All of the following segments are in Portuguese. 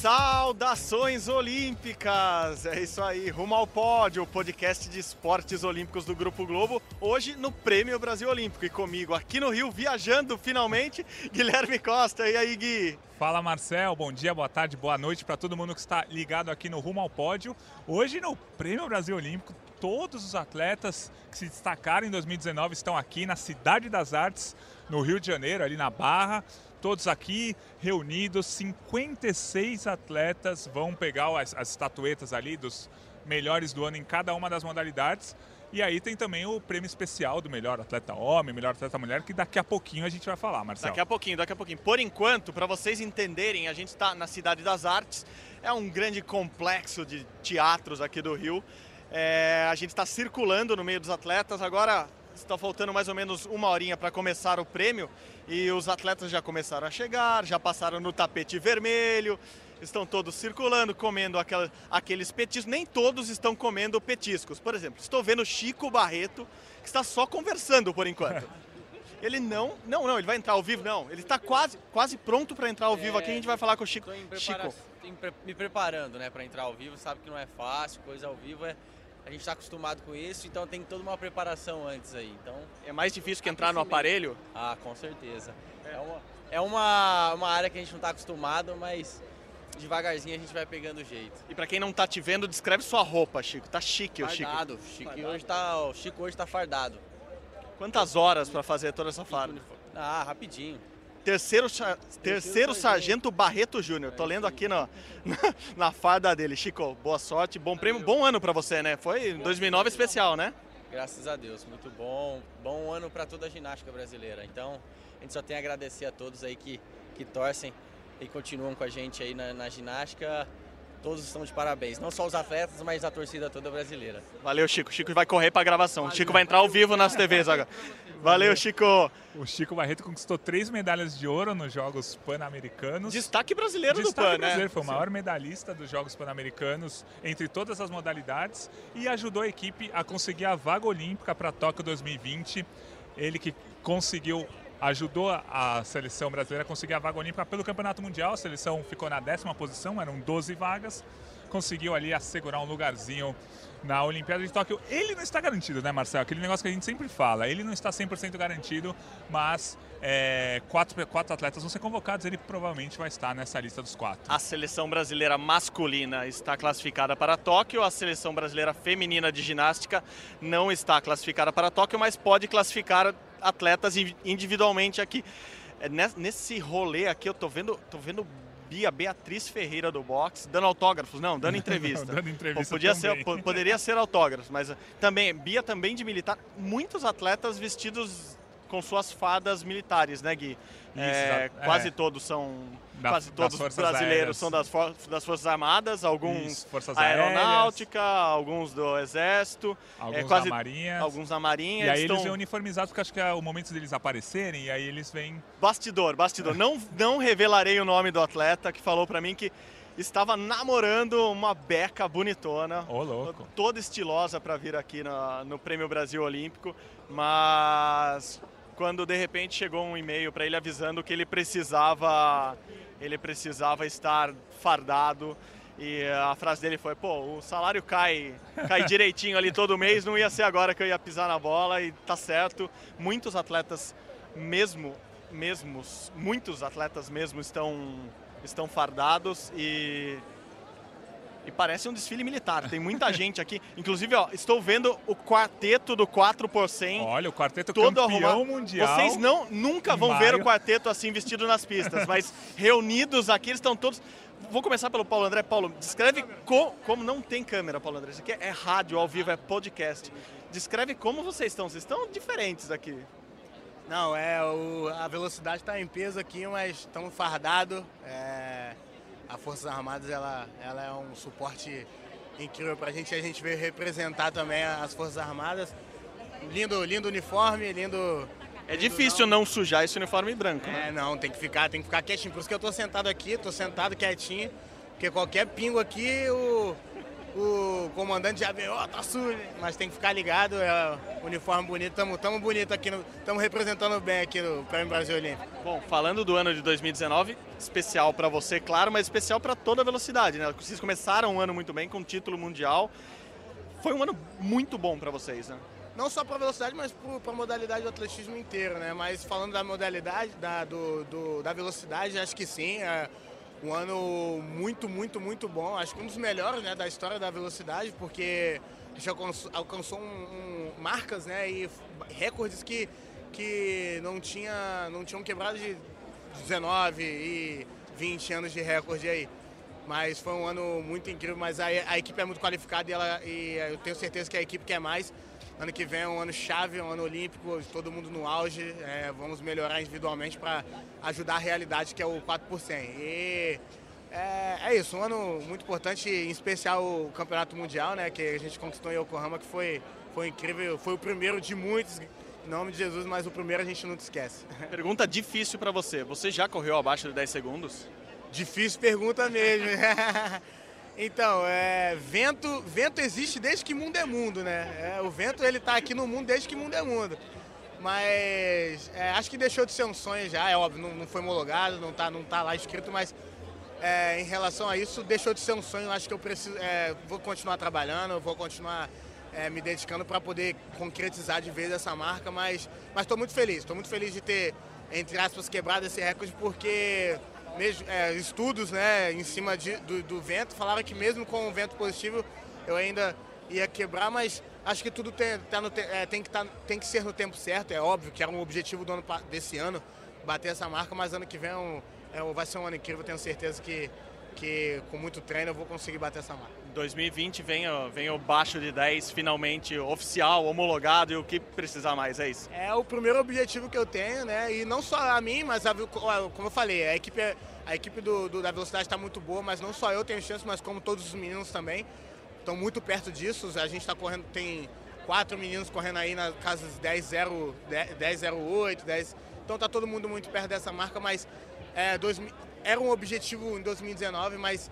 Saudações olímpicas! É isso aí, rumo ao pódio, o podcast de esportes olímpicos do Grupo Globo, hoje no Prêmio Brasil Olímpico. E comigo aqui no Rio, viajando finalmente, Guilherme Costa. E aí, Gui? Fala Marcel, bom dia, boa tarde, boa noite para todo mundo que está ligado aqui no Rumo ao Pódio. Hoje no Prêmio Brasil Olímpico, todos os atletas que se destacaram em 2019 estão aqui na Cidade das Artes, no Rio de Janeiro, ali na Barra todos aqui reunidos, 56 atletas vão pegar as, as, estatuetas ali dos melhores do ano em cada uma das modalidades. E aí tem também o prêmio especial do melhor atleta homem, melhor atleta mulher, que daqui a pouquinho a gente vai falar, Marcelo. Daqui a pouquinho, daqui a pouquinho. Por enquanto, para vocês entenderem, a gente está na Cidade das Artes, é um grande complexo de teatros aqui do Rio. É, a gente está circulando no meio dos atletas. Agora está faltando mais ou menos uma horinha para começar o prêmio e os atletas já começaram a chegar, já passaram no tapete vermelho, estão todos circulando, comendo aquela, aqueles petiscos. Nem todos estão comendo petiscos. Por exemplo, estou vendo Chico Barreto, que está só conversando por enquanto. Ele não, não, não, ele vai entrar ao vivo, não. Ele está quase, quase pronto para entrar ao vivo é, aqui. A gente vai falar com o Chico. Chico. me preparando, né, para entrar ao vivo. Sabe que não é fácil, coisa ao vivo é a gente está acostumado com isso, então tem toda uma preparação antes aí. Então é mais difícil que entrar no aparelho? Ah, com certeza. É, é uma, é uma, uma área que a gente não está acostumado, mas devagarzinho a gente vai pegando o jeito. E para quem não tá te vendo, descreve sua roupa, Chico. Tá chique fardado, o Chico. Chico fardado. hoje tá, o Chico hoje tá fardado. Quantas horas para fazer toda essa farda? Ah, rapidinho. Terceiro, terceiro, sargento Barreto Júnior. Tô lendo aqui na, na, farda dele. Chico, boa sorte, bom prêmio, bom ano para você, né? Foi 2009 especial, né? Graças a Deus, muito bom. Bom ano para toda a ginástica brasileira. Então, a gente só tem a agradecer a todos aí que, que torcem e continuam com a gente aí na, na ginástica. Todos estão de parabéns, não só os atletas, mas a torcida toda brasileira. Valeu, Chico. Chico vai correr para a gravação. O Chico vai entrar ao vivo nas TVs agora. Valeu, Chico. O Chico Barreto conquistou três medalhas de ouro nos Jogos Pan-Americanos. Destaque brasileiro Destaque do Pan, brasileiro, né? Foi o maior medalhista dos Jogos Pan-Americanos entre todas as modalidades e ajudou a equipe a conseguir a vaga olímpica para Tóquio 2020. Ele que conseguiu ajudou a seleção brasileira a conseguir a vaga olímpica pelo Campeonato Mundial. A seleção ficou na décima posição, eram 12 vagas. Conseguiu ali assegurar um lugarzinho na Olimpíada de Tóquio. Ele não está garantido, né, Marcelo? Aquele negócio que a gente sempre fala. Ele não está 100% garantido, mas é, quatro, quatro atletas vão ser convocados. Ele provavelmente vai estar nessa lista dos quatro. A seleção brasileira masculina está classificada para Tóquio. A seleção brasileira feminina de ginástica não está classificada para Tóquio, mas pode classificar atletas individualmente aqui. É, nesse rolê aqui eu tô vendo, tô vendo Bia Beatriz Ferreira do boxe dando autógrafos, não, dando entrevista. não, dando entrevista Podia ser, poderia ser autógrafos, mas também Bia também de militar, muitos atletas vestidos com suas fadas militares, né, Gui? Isso, é, é. Quase todos são. Da, quase todos brasileiros aéreas. são das, for das Forças Armadas, alguns Forças aeronáutica, aéreas. alguns do Exército, alguns é, quase, da Marinha. Alguns da Marinha. E aí eles vêm uniformizados porque acho que é o momento deles aparecerem e aí eles vêm. Bastidor, bastidor. não, não revelarei o nome do atleta que falou para mim que estava namorando uma beca bonitona. Ô, louco. Toda estilosa para vir aqui no, no Prêmio Brasil Olímpico, mas quando de repente chegou um e-mail para ele avisando que ele precisava ele precisava estar fardado e a frase dele foi: "Pô, o salário cai, cai direitinho ali todo mês, não ia ser agora que eu ia pisar na bola" e tá certo. Muitos atletas mesmo mesmos, muitos atletas mesmo estão estão fardados e e parece um desfile militar. Tem muita gente aqui. Inclusive, ó, estou vendo o quarteto do 4 por 100. Olha, o quarteto todo campeão arrumado. mundial. Vocês não, nunca vão Maio. ver o quarteto assim vestido nas pistas, mas reunidos aqui, eles estão todos... Vou começar pelo Paulo André. Paulo, descreve co, como não tem câmera, Paulo André. Isso aqui é rádio, ao vivo, é podcast. Descreve como vocês estão. Vocês estão diferentes aqui. Não, é o, a velocidade está em peso aqui, mas estamos fardados. É a Forças Armadas ela, ela é um suporte incrível para a gente. A gente veio representar também as Forças Armadas. lindo, lindo uniforme, lindo. É difícil não sujar esse uniforme branco, né? É, não, tem que ficar, tem que ficar quietinho. Por isso que eu tô sentado aqui, tô sentado quietinho, porque qualquer pingo aqui, o, o comandante já vê, ó, tá sujo, mas tem que ficar ligado, é uniforme bonito, tamo, tamo bonito aqui, no, tamo representando bem aqui no Prêmio Brasil Olímpico. Bom, falando do ano de 2019, especial para você, claro, mas especial para toda a velocidade, né? Vocês começaram um ano muito bem com título mundial. Foi um ano muito bom para vocês, né? Não só para velocidade, mas para a modalidade do atletismo inteiro, né? Mas falando da modalidade, da, do, do, da velocidade, acho que sim. É um ano muito, muito, muito bom. Acho que um dos melhores né, da história da velocidade, porque a gente alcançou, um, um, marcas né, e recordes que, que não, tinha, não tinham quebrado de 19 e 20 anos de recorde aí. Mas foi um ano muito incrível, mas a, a equipe é muito qualificada e, ela, e eu tenho certeza que a equipe quer mais. Ano que vem é um ano chave, um ano olímpico, todo mundo no auge. É, vamos melhorar individualmente para ajudar a realidade que é o 4 por 100. E é, é, isso, um ano muito importante, em especial o Campeonato Mundial, né, que a gente conquistou em Yokohama, que foi, foi incrível. Foi o primeiro de muitos, em nome de Jesus, mas o primeiro a gente nunca esquece. Pergunta difícil para você. Você já correu abaixo de 10 segundos? Difícil pergunta mesmo. Então, é, vento, vento existe desde que mundo é mundo, né? É, o vento ele tá aqui no mundo desde que mundo é mundo. Mas é, acho que deixou de ser um sonho já, é óbvio, não, não foi homologado, não tá, não tá lá escrito, mas é, em relação a isso, deixou de ser um sonho. Acho que eu preciso, é, vou continuar trabalhando, vou continuar é, me dedicando para poder concretizar de vez essa marca, mas estou muito feliz, estou muito feliz de ter, entre aspas, quebrado esse recorde, porque é, estudos né, em cima de, do, do, vento falaram que mesmo com o vento positivo eu ainda ia quebrar, mas acho que tudo tem, tá no, é, tem, que tá, tem que ser no tempo certo. É óbvio que era um objetivo do ano, desse ano bater essa marca, mas ano que vem é um, é, vai ser um ano incrível. Tenho certeza que, que com muito treino eu vou conseguir bater essa marca. 2020 vem, vem o baixo de 10 finalmente oficial, homologado e o que precisar mais, é isso? É o primeiro objetivo que eu tenho, né? E não só a mim, mas a, como eu falei, a equipe, a equipe do, do da velocidade está muito boa, mas não só eu tenho chance, mas como todos os meninos também estão muito perto disso. A gente está correndo, tem quatro meninos correndo aí na casa 10-0, 10-08, 10. Então tá todo mundo muito perto dessa marca, mas é, dois, era um objetivo em 2019, mas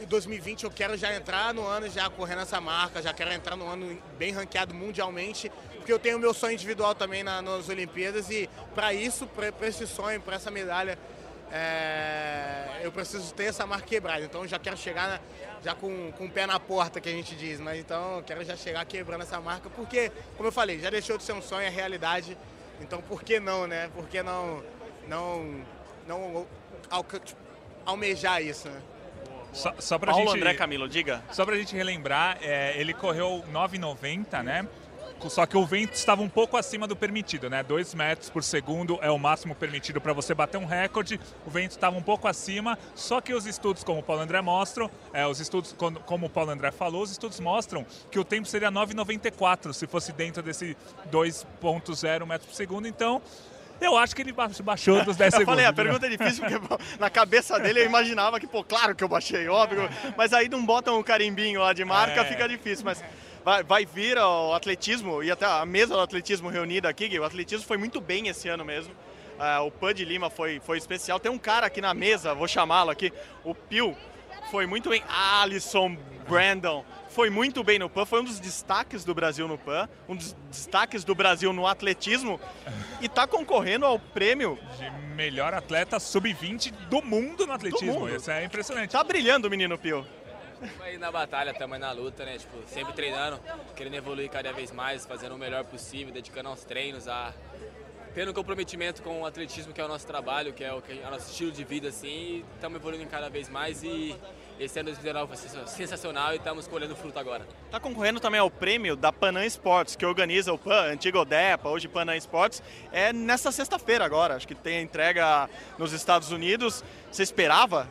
em 2020 eu quero já entrar no ano já correndo essa marca, já quero entrar no ano bem ranqueado mundialmente, porque eu tenho meu sonho individual também na, nas Olimpíadas e para isso, para esse sonho, para essa medalha, é, eu preciso ter essa marca quebrada. Então eu já quero chegar na, já com, com o pé na porta, que a gente diz, mas então eu quero já chegar quebrando essa marca, porque, como eu falei, já deixou de ser um sonho, é realidade. Então por que não, né? Por que não, não, não tipo, almejar isso, né? Só, só pra Paulo gente, André Camilo, diga. Só pra gente relembrar, é, ele correu 9,90, né? Só que o vento estava um pouco acima do permitido, né? 2 metros por segundo é o máximo permitido para você bater um recorde. O vento estava um pouco acima, só que os estudos, como o Paulo André mostram, é, os estudos, como o Paulo André falou, os estudos mostram que o tempo seria 9,94 se fosse dentro desse 2,0 metros por segundo. Então, eu acho que ele baixou dos 10 segundos. Eu falei, a pergunta é difícil, porque na cabeça dele eu imaginava que, pô, claro que eu baixei, óbvio. Mas aí não botam um carimbinho lá de marca, é. fica difícil. Mas vai, vai vir o atletismo e até a mesa do atletismo reunida aqui, o atletismo foi muito bem esse ano mesmo. Uh, o Pan de Lima foi, foi especial. Tem um cara aqui na mesa, vou chamá-lo aqui, o Pio, foi muito bem. Alisson Brandon foi muito bem no PAN, foi um dos destaques do Brasil no PAN, um dos destaques do Brasil no atletismo e está concorrendo ao prêmio de melhor atleta sub-20 do mundo no atletismo. Mundo. Isso é impressionante. Tá brilhando o menino Pio. Estamos aí na batalha, estamos aí na luta, né? Tipo, sempre treinando, querendo evoluir cada vez mais, fazendo o melhor possível, dedicando aos treinos, a tendo comprometimento com o atletismo, que é o nosso trabalho, que é o, que é o nosso estilo de vida, assim, estamos evoluindo cada vez mais e esse ano 2019 foi sensacional e estamos colhendo fruto agora. Está concorrendo também ao prêmio da Panam Sports, que organiza o PAN, antigo ODEPA, hoje Panam Sports. É nessa sexta-feira agora, acho que tem a entrega nos Estados Unidos. Você esperava?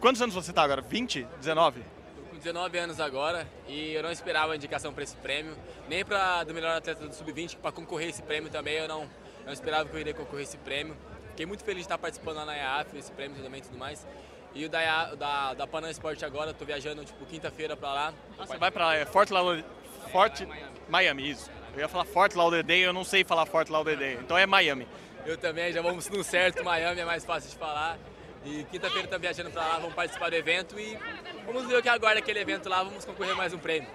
Quantos anos você está agora? 20? 19? com 19 anos agora e eu não esperava a indicação para esse prêmio, nem para do melhor atleta do sub-20 para concorrer esse prêmio também eu não, não esperava que eu iria concorrer esse prêmio. Fiquei muito feliz de estar participando lá na IAF, esse prêmio também e tudo mais. E o da, da, da Panam Sport agora, tô viajando tipo quinta-feira para lá. Você vai para é Fort, Forte Miami, isso. Eu ia falar Fort Lauderdale, eu não sei falar Fort Lauderdale, então é Miami. Eu também, já vamos no certo, Miami é mais fácil de falar. E quinta-feira estamos viajando para lá, vamos participar do evento e vamos ver o que agora aquele evento lá, vamos concorrer mais um prêmio.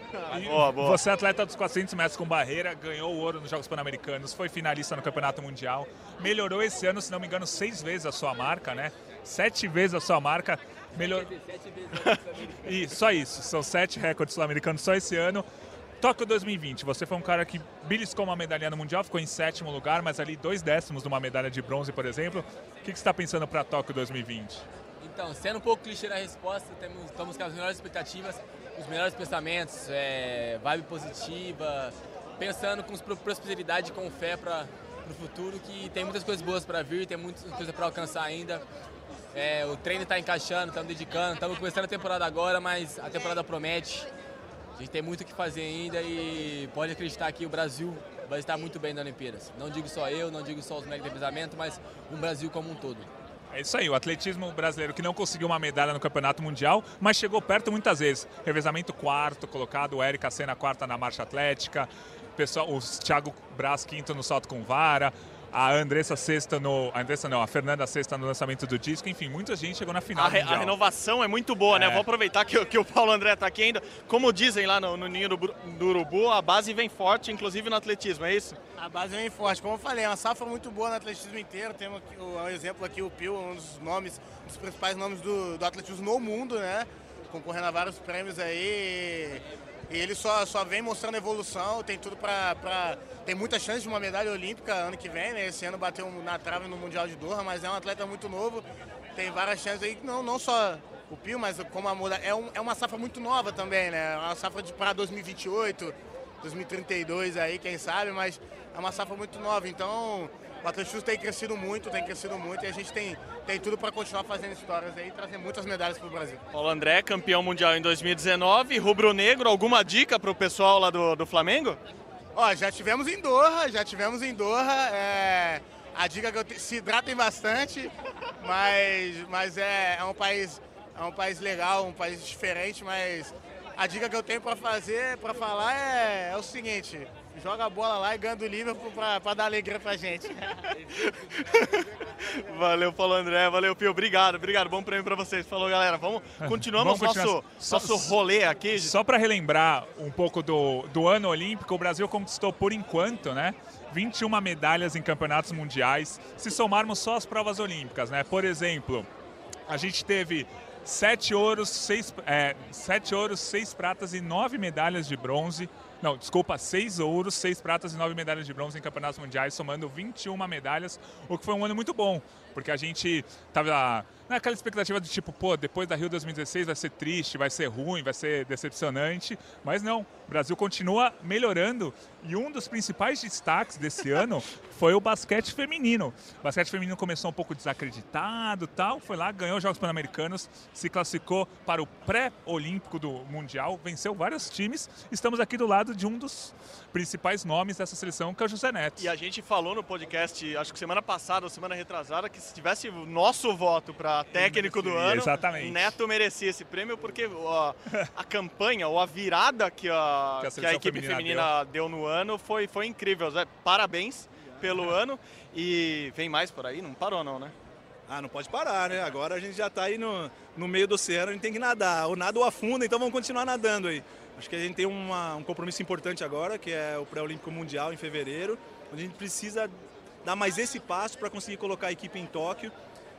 boa, boa. Você é atleta dos 400 metros com barreira, ganhou o ouro nos Jogos Pan-Americanos, foi finalista no Campeonato Mundial, melhorou esse ano, se não me engano, seis vezes a sua marca, né? Sete vezes a sua marca. Melhor... e só isso, são sete recordes sul-americanos só esse ano. Tóquio 2020, você foi um cara que beliscou uma medalha no Mundial, ficou em sétimo lugar, mas ali dois décimos de uma medalha de bronze, por exemplo. O que, você está pensando para Tóquio 2020? Então, sendo um pouco clichê na resposta, temos, estamos com as melhores expectativas, os melhores pensamentos, é, vibe positiva, pensando com prosperidade e com fé para o futuro, que tem muitas coisas boas para vir, tem muitas coisas para alcançar ainda. É, o treino está encaixando, estamos dedicando, estamos começando a temporada agora, mas a temporada promete. A gente tem muito o que fazer ainda e pode acreditar que o Brasil vai estar muito bem na Olimpíadas. Não digo só eu, não digo só os mega revezamento, mas o Brasil como um todo. É isso aí, o atletismo brasileiro que não conseguiu uma medalha no Campeonato Mundial, mas chegou perto muitas vezes. Revezamento quarto colocado, o Érica Senna quarta na marcha atlética, pessoal, o Thiago Braz quinto no salto com vara, a Andressa Sexta no. A Andressa não, a Fernanda Sexta no lançamento do disco, enfim, muita gente chegou na final. A, re, a renovação é muito boa, né? é. né? Vou aproveitar que, que, o Paulo André está aqui ainda. Como dizem lá no, no Ninho do, do, Urubu, a base vem forte, inclusive no atletismo, é isso? A base vem forte. Como eu falei, é uma safra muito boa no atletismo inteiro. Temos aqui, o, um exemplo aqui, o Pio, um dos nomes, um dos principais nomes do, do atletismo no mundo, né? Concorrendo a vários prêmios aí. E ele só, só vem mostrando evolução, tem tudo para. Tem muita chance de uma medalha olímpica ano que vem, né? Esse ano bateu na trave no Mundial de Doha, mas é um atleta muito novo, tem várias chances aí, não, não só o Pio, mas como a muda. É, um, é uma safra muito nova também, né? É uma safra para 2028, 2032 aí, quem sabe, mas é uma safra muito nova. Então o atletismo tem crescido muito, tem crescido muito e a gente tem, tem tudo para continuar fazendo histórias aí e trazer muitas medalhas para o Brasil. Paulo André, campeão mundial em 2019, rubro-negro, alguma dica para o pessoal lá do, do Flamengo? Ó, já tivemos em Doha, já tivemos em Doha. É, a dica que eu te, se hidratem bastante, mas, mas é, é, um país, é um país legal, um país diferente, mas a dica que eu tenho para fazer, para falar é, é o seguinte, joga a bola lá e ganha do Liverpool para dar alegria pra gente. valeu, Paulo André, valeu, Pio, obrigado, obrigado, bom prêmio para vocês. Falou, galera, vamos, continuamos vamos continuar. nosso, nosso rolê aqui. Só para relembrar um pouco do, do ano olímpico, o Brasil conquistou por enquanto, né, 21 medalhas em campeonatos mundiais, se somarmos só as provas olímpicas, né, por exemplo, a gente teve sete ouros, seis, é, sete ouros, seis pratas e nove medalhas de bronze. Não, desculpa, seis ouros, seis pratas e nove medalhas de bronze em campeonatos mundiais, somando 21 medalhas, o que foi um ano muito bom, porque a gente estava naquela expectativa de tipo, pô, depois da Rio 2016 vai ser triste, vai ser ruim, vai ser decepcionante, mas não, o Brasil continua melhorando e um dos principais destaques desse ano foi o basquete feminino. O basquete feminino começou um pouco desacreditado, tal, foi lá, ganhou os Jogos Pan-Americanos, se classificou para o pré-olímpico do Mundial, venceu vários times. Estamos aqui do lado de um dos principais nomes dessa seleção, que é o José Neto. E a gente falou no podcast, acho que semana passada ou semana retrasada, que se tivesse o nosso voto para técnico do ano, Exatamente. Neto merecia esse prêmio porque ó, a campanha ou a virada que a que a, que a equipe feminina, feminina deu. deu. no ano foi, foi incrível. Zé. Parabéns pelo ano e vem mais por aí? Não parou não, né? Ah, não pode parar, né? Agora a gente já está aí no, no meio do oceano, a gente tem que nadar. O nada ou afunda, então vamos continuar nadando aí. Acho que a gente tem uma, um compromisso importante agora, que é o Pré-Olímpico Mundial em fevereiro, onde a gente precisa dar mais esse passo para conseguir colocar a equipe em Tóquio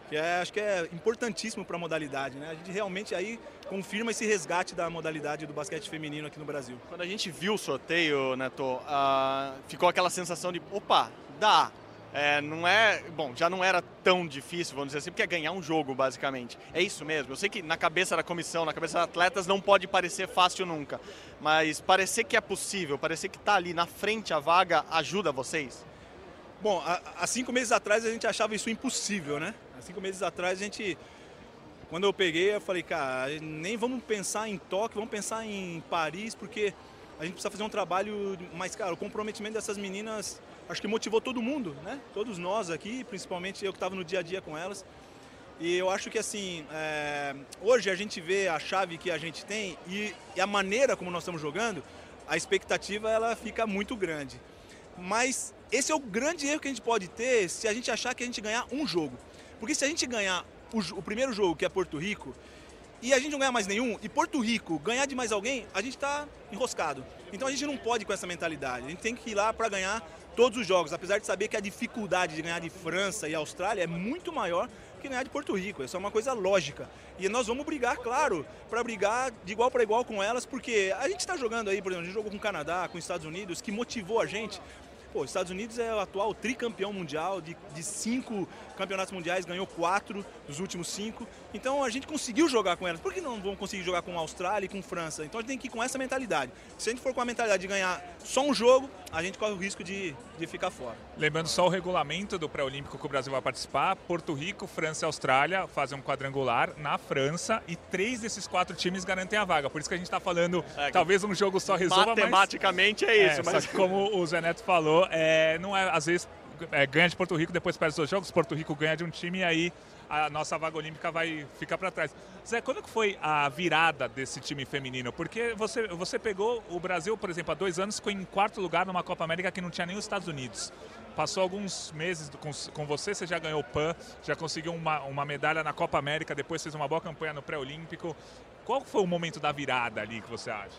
que é, acho que é importantíssimo para a modalidade. Né? A gente realmente aí confirma esse resgate da modalidade do basquete feminino aqui no Brasil. Quando a gente viu o sorteio, Neto, uh, ficou aquela sensação de, opa, dá. É, não é, bom, já não era tão difícil, vamos dizer assim, porque é ganhar um jogo, basicamente. É isso mesmo. Eu sei que na cabeça da comissão, na cabeça dos atletas, não pode parecer fácil nunca. Mas parecer que é possível, parecer que está ali na frente a vaga, ajuda vocês? Bom, há cinco meses atrás a gente achava isso impossível, né? Há cinco meses atrás a gente, quando eu peguei, eu falei, cara, nem vamos pensar em Tóquio, vamos pensar em Paris, porque a gente precisa fazer um trabalho mais, cara, o comprometimento dessas meninas, acho que motivou todo mundo, né? Todos nós aqui, principalmente eu que estava no dia a dia com elas. E eu acho que assim, é... hoje a gente vê a chave que a gente tem e, e a maneira como nós estamos jogando, a expectativa ela fica muito grande. Mas esse é o grande erro que a gente pode ter se a gente achar que a gente ganhar um jogo. Porque se a gente ganhar o, o primeiro jogo, que é Porto Rico, e a gente não ganhar mais nenhum, e Porto Rico ganhar de mais alguém, a gente está enroscado. Então a gente não pode com essa mentalidade. A gente tem que ir lá para ganhar todos os jogos, apesar de saber que a dificuldade de ganhar de França e Austrália é muito maior que ganhar de Porto Rico. Isso é uma coisa lógica. E nós vamos brigar, claro, para brigar de igual para igual com elas, porque a gente está jogando aí, por exemplo, a gente jogou com o Canadá, com os Estados Unidos, que motivou a gente Pô, os Estados Unidos é o atual tricampeão mundial, de, de cinco campeonatos mundiais, ganhou quatro dos últimos cinco. Então a gente conseguiu jogar com elas. Por que não vamos conseguir jogar com a Austrália e com a França? Então a gente tem que ir com essa mentalidade. Se a gente for com a mentalidade de ganhar só um jogo, a gente corre o risco de, de ficar fora. Lembrando só o regulamento do pré-olímpico que o Brasil vai participar: Porto Rico, França e Austrália fazem um quadrangular na França e três desses quatro times garantem a vaga. Por isso que a gente está falando, é, talvez um jogo só resolva. Matematicamente mas... é isso, é, mas. como o Zé Neto falou, é, não é, às vezes é, ganha de Porto Rico, depois perde os dois jogos, Porto Rico ganha de um time e aí a nossa vaga olímpica vai ficar para trás. Zé, quando que foi a virada desse time feminino? Porque você, você pegou o Brasil, por exemplo, há dois anos, ficou em quarto lugar numa Copa América que não tinha nem os Estados Unidos. Passou alguns meses com, com você, você já ganhou o PAN, já conseguiu uma, uma medalha na Copa América, depois fez uma boa campanha no pré-olímpico. Qual foi o momento da virada ali que você acha?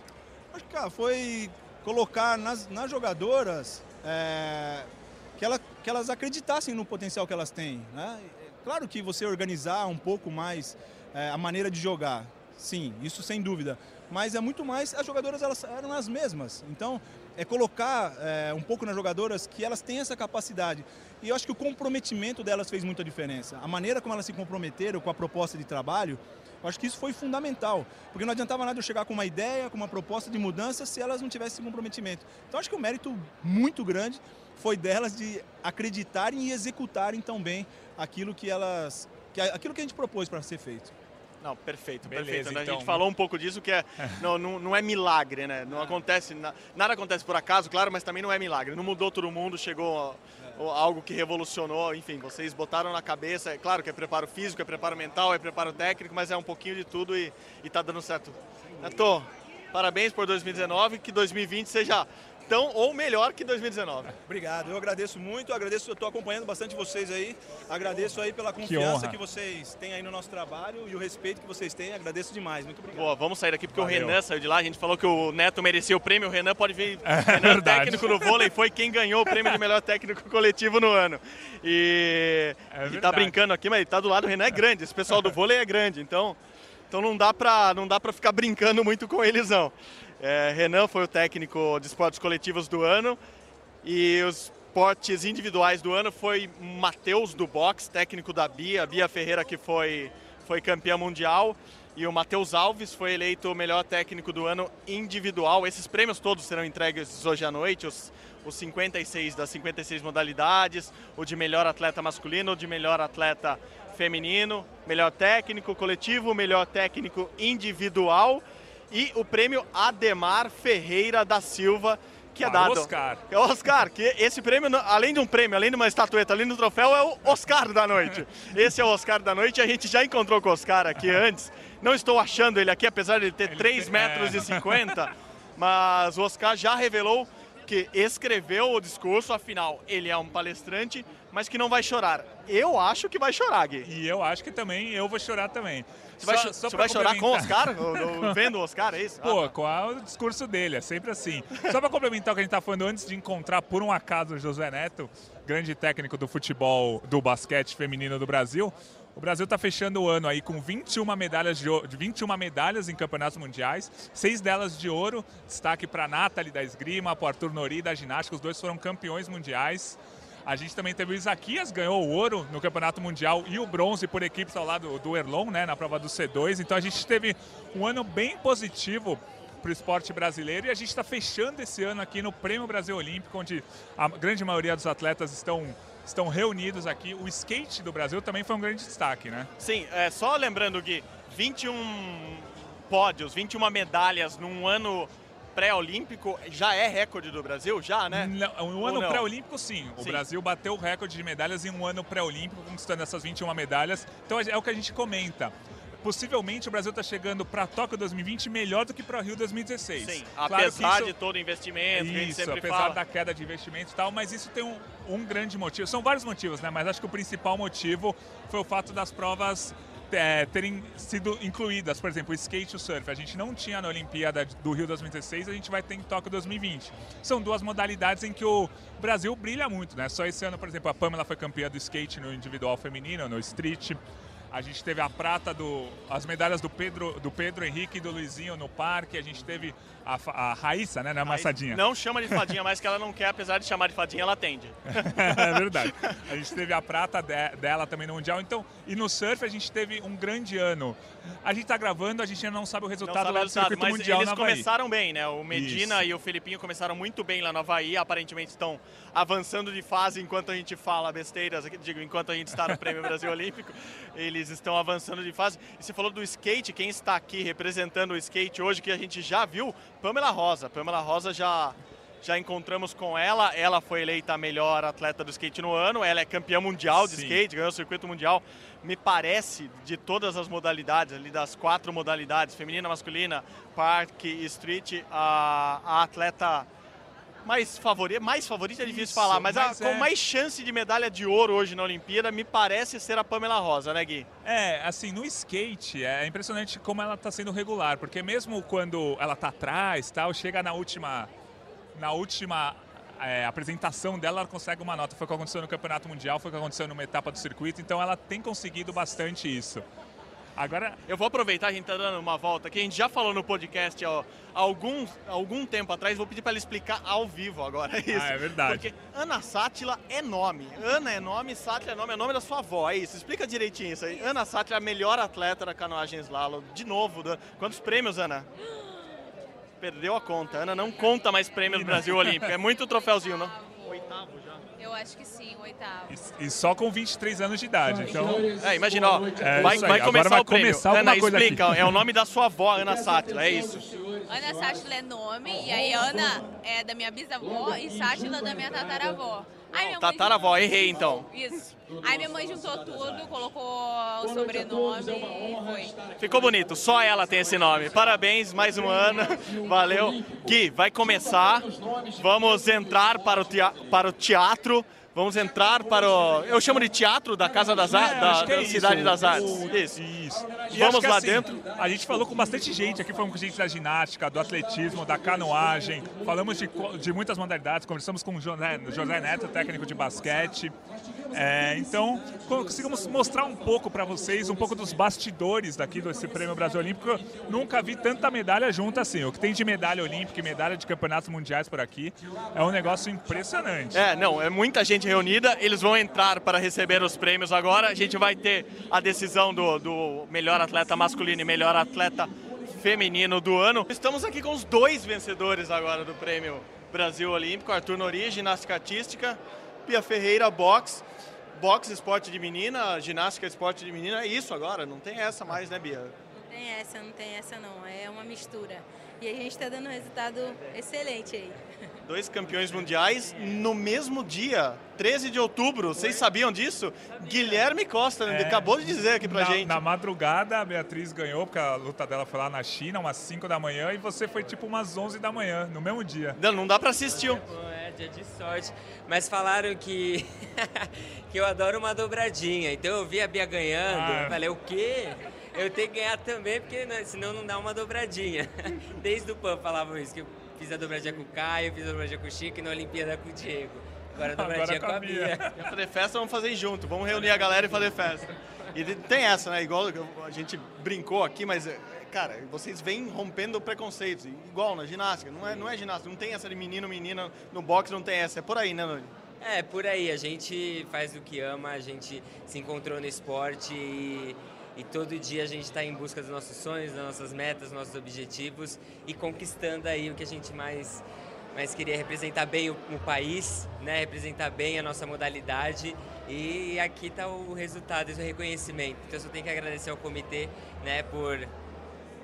Acho que cara, foi colocar nas, nas jogadoras é, que, ela, que elas acreditassem no potencial que elas têm. Né? Claro que você organizar um pouco mais é, a maneira de jogar, sim, isso sem dúvida. Mas é muito mais, as jogadoras elas eram as mesmas. Então, é colocar é, um pouco nas jogadoras que elas têm essa capacidade. E eu acho que o comprometimento delas fez muita diferença. A maneira como elas se comprometeram com a proposta de trabalho, eu acho que isso foi fundamental. Porque não adiantava nada eu chegar com uma ideia, com uma proposta de mudança, se elas não tivessem comprometimento. Então, acho que o um mérito muito grande foi delas de acreditarem e executarem tão bem aquilo que elas, que, aquilo que a gente propôs para ser feito. Não, perfeito, Beleza, perfeito. Então. A gente falou um pouco disso, que é, não, não, não é milagre, né? Não acontece, nada acontece por acaso, claro, mas também não é milagre. Não mudou todo mundo, chegou algo que revolucionou, enfim, vocês botaram na cabeça, é claro que é preparo físico, é preparo mental, é preparo técnico, mas é um pouquinho de tudo e, e tá dando certo. Neto, parabéns por 2019, que 2020 seja tão ou melhor que 2019. Obrigado, eu agradeço muito, eu agradeço, eu estou acompanhando bastante vocês aí, agradeço aí pela confiança que, que, vocês têm aí no nosso trabalho e o respeito que vocês têm, agradeço demais, muito obrigado. Boa, vamos sair daqui porque Valeu. o Renan saiu de lá, a gente falou que o Neto merecia o prêmio, o Renan pode vir, é, Renan técnico no vôlei, foi quem ganhou o prêmio de melhor técnico coletivo no ano. E, é e tá brincando aqui, mas tá do lado, o Renan é grande, esse pessoal do vôlei é grande, então... Então não dá para não dá para ficar brincando muito com eles não. É, Renan foi o técnico de esportes coletivos do ano e os esportes individuais do ano foi Matheus do boxe, técnico da Bia, Bia Ferreira que foi, foi campeã mundial e o Matheus Alves foi eleito o melhor técnico do ano individual. Esses prêmios todos serão entregues hoje à noite, os, os 56 das 56 modalidades, o de melhor atleta masculino, o de melhor atleta feminino, melhor técnico coletivo, melhor técnico individual e o prêmio Ademar Ferreira da Silva, que é ah, dado. Oscar. É o Oscar, que esse prêmio, além de um prêmio, além de uma estatueta, além do troféu, é o Oscar da noite. Esse é o Oscar da noite, a gente já encontrou com o Oscar aqui antes. Não estou achando ele aqui, apesar de ele ter ele 3 tem... metros é. e 50, mas o Oscar já revelou que escreveu o discurso, afinal, ele é um palestrante, mas que não vai chorar. Eu acho que vai chorar, Gui. E eu acho que também eu vou chorar também. Você vai, só, só você vai chorar com o Oscar? vendo o Oscar, é isso? Pô, ah, tá. qual o discurso dele? É sempre assim. Só para complementar o que a gente tá falando antes de encontrar, por um acaso, o José Neto, grande técnico do futebol, do basquete feminino do Brasil. O Brasil está fechando o ano aí com 21 medalhas, de, 21 medalhas em campeonatos mundiais, seis delas de ouro. Destaque para a Nathalie da esgrima, para o Arthur Nori da ginástica, os dois foram campeões mundiais. A gente também teve o Isaquias, ganhou o ouro no Campeonato Mundial e o bronze por equipes ao lado do Erlon, né, na prova do C2. Então a gente teve um ano bem positivo para o esporte brasileiro e a gente está fechando esse ano aqui no Prêmio Brasil Olímpico, onde a grande maioria dos atletas estão estão reunidos aqui. O skate do Brasil também foi um grande destaque, né? Sim, é, só lembrando que 21 pódios, 21 medalhas num ano pré-olímpico já é recorde do Brasil, já, né? Não, um ano pré-olímpico, sim. O sim. Brasil bateu o recorde de medalhas em um ano pré-olímpico, conquistando essas 21 medalhas. Então é o que a gente comenta. possivelmente o Brasil está chegando para Tóquio 2020 melhor do que para Rio 2016. Sim, Claro apesar isso- de todo o investimento que a gente isso, apesar fala. da queda de investimento e tal, mas isso tem um, um grande motivo. São vários motivos, né? Mas acho que o principal motivo foi o fato das provas é, terem sido incluídas. Por exemplo, o skate e o surf. A gente não tinha na Olimpíada do Rio 2016, a gente vai ter em Tóquio 2020. São duas modalidades em que o Brasil brilha muito, né? Só esse ano, por exemplo, a Pamela foi campeã do skate no individual feminino, no street. A gente teve a prata do. as medalhas do Pedro, do Pedro Henrique e do Luizinho no parque. A gente teve a, a Raíssa, né? Na Massadinha. Não chama de fadinha mais que ela não quer, apesar de chamar de fadinha, ela atende. é verdade. A gente teve a prata de- dela também no Mundial. Então, e no surf a gente teve um grande ano. A gente tá gravando, a gente ainda não sabe o Não resultado sabe lá do resultado, circuito mas mundial eles começaram bem, né? O Medina Isso. e o Felipinho começaram muito bem lá no Havaí, aparentemente estão avançando de fase enquanto a gente fala besteiras, digo, enquanto a gente está no Prêmio Brasil Olímpico, eles estão avançando de fase. E você falou do skate, quem está aqui representando o skate hoje, que a gente já viu, Pamela Rosa. Pamela Rosa já... Já encontramos com ela, ela foi eleita a melhor atleta do skate no ano, ela é campeã mundial de Sim. skate, ganhou o circuito mundial. Me parece, de todas as modalidades, ali das quatro modalidades, feminina, masculina, parque e street, a, a atleta mais favorita, mais favorita é difícil Isso, falar, mas, mas a, com é. mais chance de medalha de ouro hoje na Olimpíada, me parece ser a Pamela Rosa, né Gui? É, assim, no skate é impressionante como ela tá sendo regular, porque mesmo quando ela tá atrás, tal, chega na última na última é, apresentação dela, ela consegue uma nota. Foi o que aconteceu no Campeonato Mundial, foi o que aconteceu numa etapa do circuito, então ela tem conseguido bastante isso. Agora, Eu vou aproveitar, a gente tá dando uma volta aqui, a gente já falou no podcast ó, algum, algum tempo atrás, vou pedir para ela explicar ao vivo agora isso. Ah, é verdade. Porque Ana Sátila é nome, Ana é nome, Sátila é nome, é nome da sua avó, é isso, explica direitinho isso aí. Ana Sátila é a melhor atleta da canoagem slalom, de novo, quantos prêmios, Ana? Perdeu a conta, Ana não conta mais prêmios do Brasil Olímpico, é muito troféuzinho, não? Oitavo já. Eu acho que sim, o oitavo. e, e só com 23 anos de idade, então... É, imagina, ó, É vai, aí, vai agora começar vai o prêmio. começar Ana, explica, aqui. é o nome da sua avó, Ana Sátila, é isso? Ana Sátila é nome, e aí Ana é da minha bisavó e Sátila da minha tataravó. Tataravó, juntou- errei então. Isso. Aí minha mãe juntou tudo, colocou o sobrenome e foi. Ficou bonito, só ela tem esse nome. Parabéns, mais um ano, valeu. Gui, vai começar, vamos entrar para o, para o teatro, vamos entrar para o... Eu chamo de teatro da Casa das Artes, É, da, é da isso. Cidade das Artes. Isso. Isso. E Vamos lá assim, dentro. A gente falou com bastante gente aqui, falamos com gente da ginástica, do atletismo, da canoagem, falamos de, de muitas modalidades, conversamos com o José, José Neto, técnico de basquete. É, então, conseguimos mostrar um pouco para vocês, um pouco dos bastidores daqui desse Prêmio Brasil Olímpico. Eu nunca vi tanta medalha junto assim. O que tem de medalha olímpica e medalha de campeonatos mundiais por aqui é um negócio impressionante. É, não, é muita gente reunida. Eles vão entrar para receber os prêmios agora. A gente vai ter a decisão do, do melhor atleta masculino e melhor atleta feminino do ano. Estamos aqui com os dois vencedores agora do prêmio Brasil Olímpico: Arthur Nori, ginástica artística, Pia Ferreira, boxe. Boxe, esporte de menina, ginástica, esporte de menina. É isso agora, não tem essa mais, né, Bia? Não tem essa, não tem essa não. É uma mistura. E a gente está dando um resultado excelente aí. Dois campeões mundiais no mesmo dia, 13 de outubro. Vocês sabiam disso? Guilherme Costa É. acabou de dizer aqui pra na, gente. Na madrugada, a Beatriz ganhou, porque a luta dela foi lá na China, umas 5 da manhã, e você foi tipo umas 11 da manhã, no mesmo dia. Não, não dá pra assistir. É, dia de sorte. Mas falaram que, que eu adoro uma dobradinha. Então eu vi a Bia ganhando. Ah. Falei, o quê? Eu tenho que ganhar também, porque né, senão não dá uma dobradinha. Desde o PAN falavam isso, que eu fiz a dobradinha com o Caio, fiz a dobradinha com o Chico e na Olimpíada com o Diego. Agora a dobradinha Agora com a Bia. Quer fazer festa, vamos fazer junto. Vamos reunir a galera e fazer festa. E tem essa, né? Igual a gente brincou aqui, mas, cara, vocês vêm rompendo preconceitos. Igual na ginástica. Não é, não é ginástica, não tem essa de menino, menina. No boxe não tem essa. É por aí, né, Nani? É, por aí. A gente faz o que ama, a gente se encontrou no esporte e, e todo dia a gente está em busca dos nossos sonhos, das nossas metas, dos nossos objetivos e conquistando aí o que a gente mais, mais queria representar bem o, o país, né? representar bem a nossa modalidade e aqui está o resultado, esse reconhecimento. Então eu só tenho que agradecer ao comitê né? por,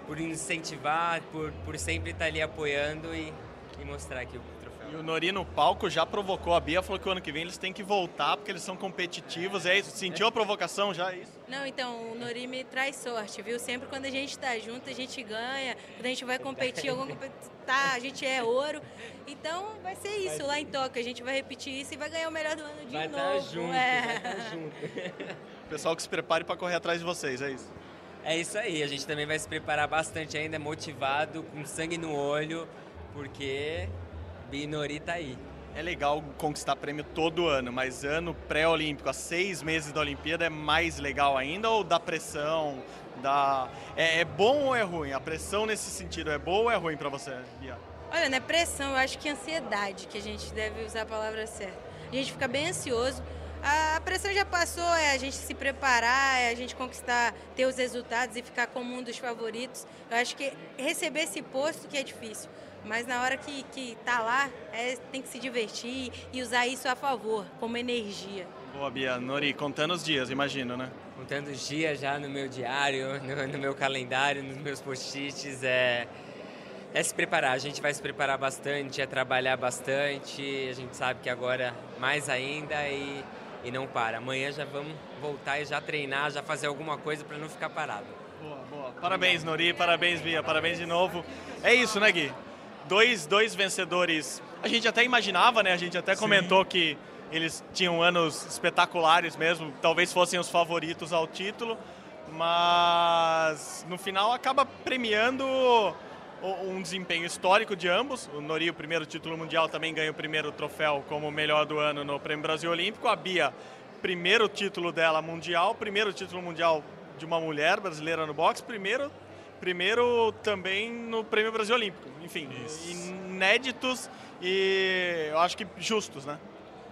por incentivar, por, por sempre estar ali apoiando e e mostrar aqui o. E o Nori no palco já provocou a Bia, falou que o ano que vem eles têm que voltar porque eles são competitivos. É isso? Sentiu a provocação já? É isso? Não, então, o Nori me traz sorte, viu? Sempre quando a gente tá junto, a gente ganha. Quando a gente vai competir, alguma competição, tá, a gente é ouro. Então, vai ser isso lá em Tóquio. A gente vai repetir isso e vai ganhar o melhor do ano de Vai novo. estar junto, é. vai estar junto. Pessoal que se prepare para correr atrás de vocês, é isso? É isso aí, a gente também vai se preparar bastante ainda, motivado, com sangue no olho, porque Binori tá aí. É legal conquistar prêmio todo ano, mas ano pré-olímpico, há seis meses da Olimpíada, é mais legal ainda ou da pressão? Da... É, é bom ou é ruim? A pressão nesse sentido é boa ou é ruim para você, Bia? Olha, não é pressão, eu acho que é ansiedade, que a gente deve usar a palavra certa. A gente fica bem ansioso. A pressão já passou, é a gente se preparar, é a gente conquistar, ter os resultados e ficar como um dos favoritos. Eu acho que receber esse posto que é difícil. Mas na hora que, que tá lá, é, tem que se divertir e usar isso a favor, como energia. Boa, Bia. Nori, contando os dias, imagino, né? Contando os dias já no meu diário, no, no meu calendário, nos meus post-its, é, é se preparar. A gente vai se preparar bastante, é trabalhar bastante. A gente sabe que agora mais ainda e, e não para. Amanhã já vamos voltar e já treinar, já fazer alguma coisa para não ficar parado. Boa, boa. Parabéns, Nori. Parabéns, Bia. Parabéns de novo. É isso, né, Gui? Dois, dois vencedores. A gente até imaginava, né? A gente até comentou que eles tinham anos espetaculares mesmo. Talvez fossem os favoritos ao título. Mas no final acaba premiando um desempenho histórico de ambos. O Nori, o primeiro título mundial, também ganha o primeiro troféu como melhor do ano no Prêmio Brasil Olímpico. A Bia, primeiro título dela mundial, primeiro título mundial de uma mulher brasileira no boxe, primeiro, primeiro também no Prêmio Brasil Olímpico. Enfim, inéditos e eu acho que justos, né?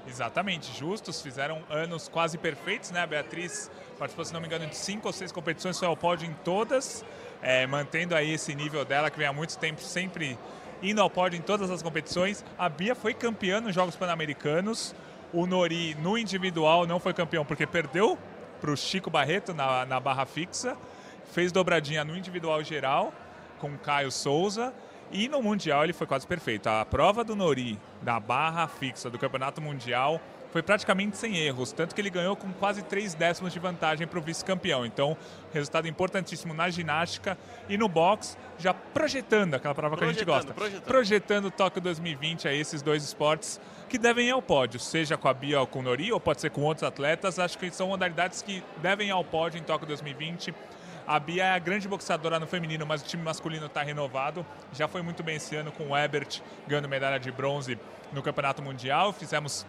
Exatamente, justos, fizeram anos quase perfeitos, né? A Beatriz participou, se não me engano, de cinco ou seis competições, foi ao pódio em todas, é, mantendo aí esse nível dela, que vem há muito tempo sempre indo ao pódio em todas as competições. A Bia foi campeã nos Jogos Pan-Americanos, o Nori no individual não foi campeão porque perdeu para o Chico Barreto na, na barra fixa, fez dobradinha no individual geral com Caio Souza e no Mundial ele foi quase perfeito. A prova do Nori da barra fixa do Campeonato Mundial foi praticamente sem erros, tanto que ele ganhou com quase três décimos de vantagem para o vice-campeão. Então, resultado importantíssimo na ginástica e no boxe, já projetando aquela prova que a gente gosta. Projetando. Projetando o Tóquio 2020 a esses dois esportes que devem ir ao pódio, seja com a Bia ou com o Nori, ou pode ser com outros atletas. Acho que são modalidades que devem ir ao pódio em Tóquio 2020. A Bia é a grande boxeadora no feminino, mas o time masculino está renovado. Já foi muito bem esse ano com o Ebert ganhando medalha de bronze no Campeonato Mundial. Fizemos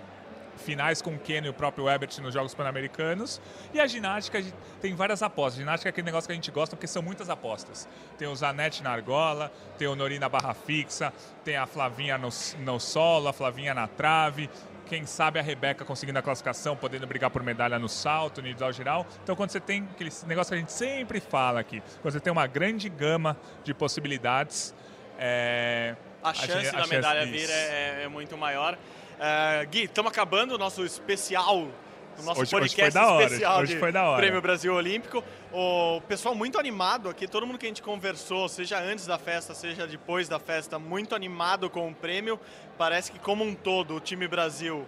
finais com o Ken e o próprio Ebert nos Jogos Pan-Americanos. E a ginástica tem várias apostas. Ginástica é aquele negócio que a gente gosta porque são muitas apostas. Tem o Zanetti na argola, tem o Nori na barra fixa, tem a Flavinha no, no solo, a Flavinha na trave. Quem sabe a Rebeca conseguindo a classificação, podendo brigar por medalha no salto, no individual geral. Então, quando você tem aquele negócio que a gente sempre fala aqui, quando você tem uma grande gama de possibilidades, é, A chance gen- da medalha disso. vir é, é muito maior. É, Gui, estamos acabando o nosso especial, o nosso Hoje- hoje podcast foi da hora, especial hoje de foi da hora. Prêmio Brasil Olímpico. O pessoal muito animado aqui, todo mundo que a gente conversou, seja antes da festa, seja depois da festa, muito animado com o prêmio. Parece que como um todo o time Brasil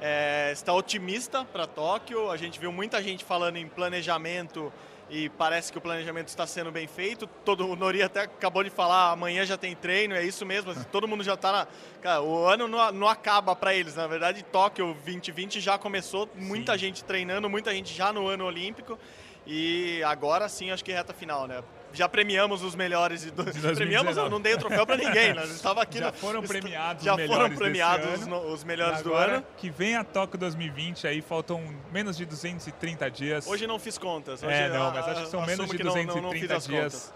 é, está otimista para Tóquio. A gente viu muita gente falando em planejamento e parece que o planejamento está sendo bem feito. Todo o Nori até acabou de falar, amanhã já tem treino, é isso mesmo. assim, Todo mundo já está na. Cara, o ano não, não acaba para eles. Na verdade, Tóquio 2020 já começou, muita gente treinando, muita gente já no ano olímpico. E agora sim, acho que é reta final, né? Já premiamos os melhores de, do... 2019. Premiamos, eu não dei o troféu para ninguém, né? Estava aqui Já no- foram premiados já os foram melhores premiados ano. no- os melhores do Agora, ano. Que vem a Tóquio 2020 aí, faltam menos de 230 dias. Hoje não fiz contas. Hoje, é, não, mas acho que são menos de que não- não- não 230 dias. contas.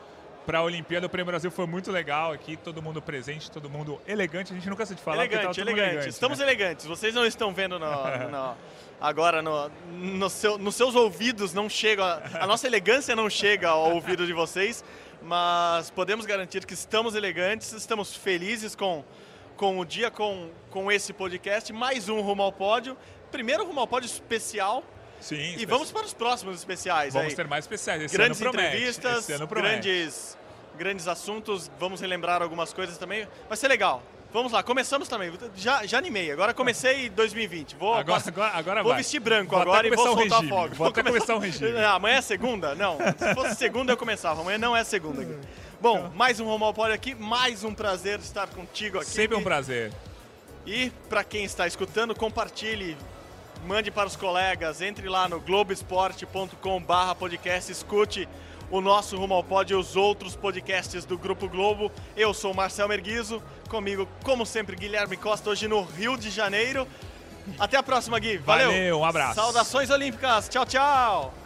Para a Olimpíada, o Prêmio Brasil foi muito legal aqui, todo mundo presente, todo mundo elegante. A gente nunca se de falar Elegante, elegante. elegante. Estamos né? elegantes. Vocês não estão vendo no- no- agora no, no seu- nos seus ouvidos, não chega. A nossa elegância não chega ao ouvido de vocês, mas podemos garantir que estamos elegantes, estamos felizes com, com o dia, com, com esse podcast. Mais um Rumo ao Pódio. Primeiro Rumo ao Pódio especial. Sim, E especi- vamos para os próximos especiais. Vamos aí. ter mais especiais. Esse grandes ano promete. entrevistas, ano grandes, grandes assuntos. Vamos relembrar algumas coisas também. Vai ser legal. Vamos lá, começamos também. Já, já animei, agora comecei em 2020. Vou, Agora, agora, agora vou vai. vestir branco Vou agora e vou começar um soltar regime. fogo. Vou até começar um regime. Não, amanhã é segunda? Não. Se fosse segunda eu começava. Amanhã não é segunda. aqui. Bom, mais um Romuald Poli aqui. Mais um prazer estar contigo aqui. Sempre um prazer. E para quem está escutando, compartilhe, mande para os colegas, entre lá no globesport.com/barra podcast, escute o nosso Rumo ao Pod e os outros podcasts do Grupo Globo. Eu sou o Marcel Merguizo, comigo, como sempre, Guilherme Costa, hoje no Rio de Janeiro. Até a próxima, Gui. Valeu. Valeu, um abraço. Saudações olímpicas. Tchau, tchau.